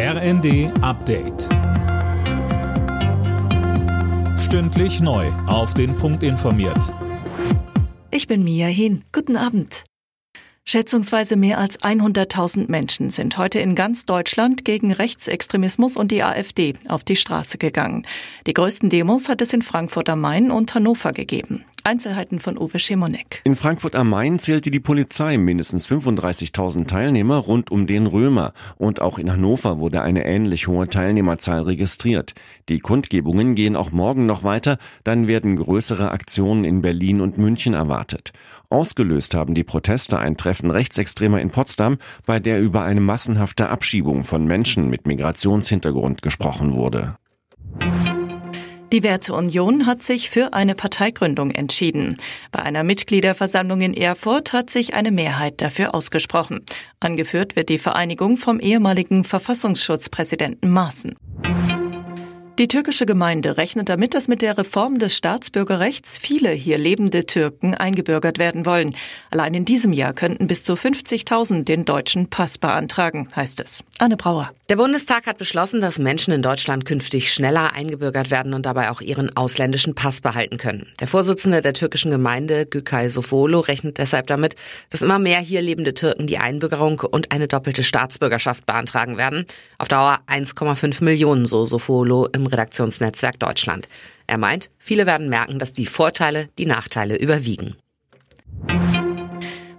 RND Update. Stündlich neu. Auf den Punkt informiert. Ich bin Mia Hin. Guten Abend. Schätzungsweise mehr als 100.000 Menschen sind heute in ganz Deutschland gegen Rechtsextremismus und die AfD auf die Straße gegangen. Die größten Demos hat es in Frankfurt am Main und Hannover gegeben. Einzelheiten von Uwe Schemonek. In Frankfurt am Main zählte die Polizei mindestens 35.000 Teilnehmer rund um den Römer. Und auch in Hannover wurde eine ähnlich hohe Teilnehmerzahl registriert. Die Kundgebungen gehen auch morgen noch weiter. Dann werden größere Aktionen in Berlin und München erwartet. Ausgelöst haben die Proteste ein Treffen Rechtsextremer in Potsdam, bei der über eine massenhafte Abschiebung von Menschen mit Migrationshintergrund gesprochen wurde. Die Werteunion hat sich für eine Parteigründung entschieden. Bei einer Mitgliederversammlung in Erfurt hat sich eine Mehrheit dafür ausgesprochen. Angeführt wird die Vereinigung vom ehemaligen Verfassungsschutzpräsidenten Maaßen. Die türkische Gemeinde rechnet damit, dass mit der Reform des Staatsbürgerrechts viele hier lebende Türken eingebürgert werden wollen. Allein in diesem Jahr könnten bis zu 50.000 den deutschen Pass beantragen, heißt es. Anne Brauer. Der Bundestag hat beschlossen, dass Menschen in Deutschland künftig schneller eingebürgert werden und dabei auch ihren ausländischen Pass behalten können. Der Vorsitzende der türkischen Gemeinde, Gükay Sofolo, rechnet deshalb damit, dass immer mehr hier lebende Türken die Einbürgerung und eine doppelte Staatsbürgerschaft beantragen werden. Auf Dauer 1,5 Millionen, so Sofolo im Redaktionsnetzwerk Deutschland. Er meint, viele werden merken, dass die Vorteile die Nachteile überwiegen.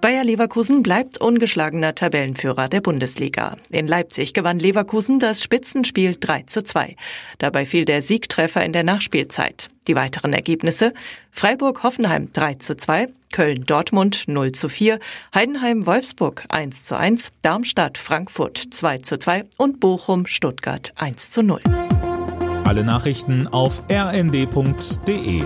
Bayer Leverkusen bleibt ungeschlagener Tabellenführer der Bundesliga. In Leipzig gewann Leverkusen das Spitzenspiel 3 zu 2. Dabei fiel der Siegtreffer in der Nachspielzeit. Die weiteren Ergebnisse Freiburg-Hoffenheim 3 zu 2, Köln-Dortmund 0 zu 4, Heidenheim-Wolfsburg 1 zu 1, Darmstadt-Frankfurt 2 zu 2 und Bochum-Stuttgart 1 zu 0. Alle Nachrichten auf rnd.de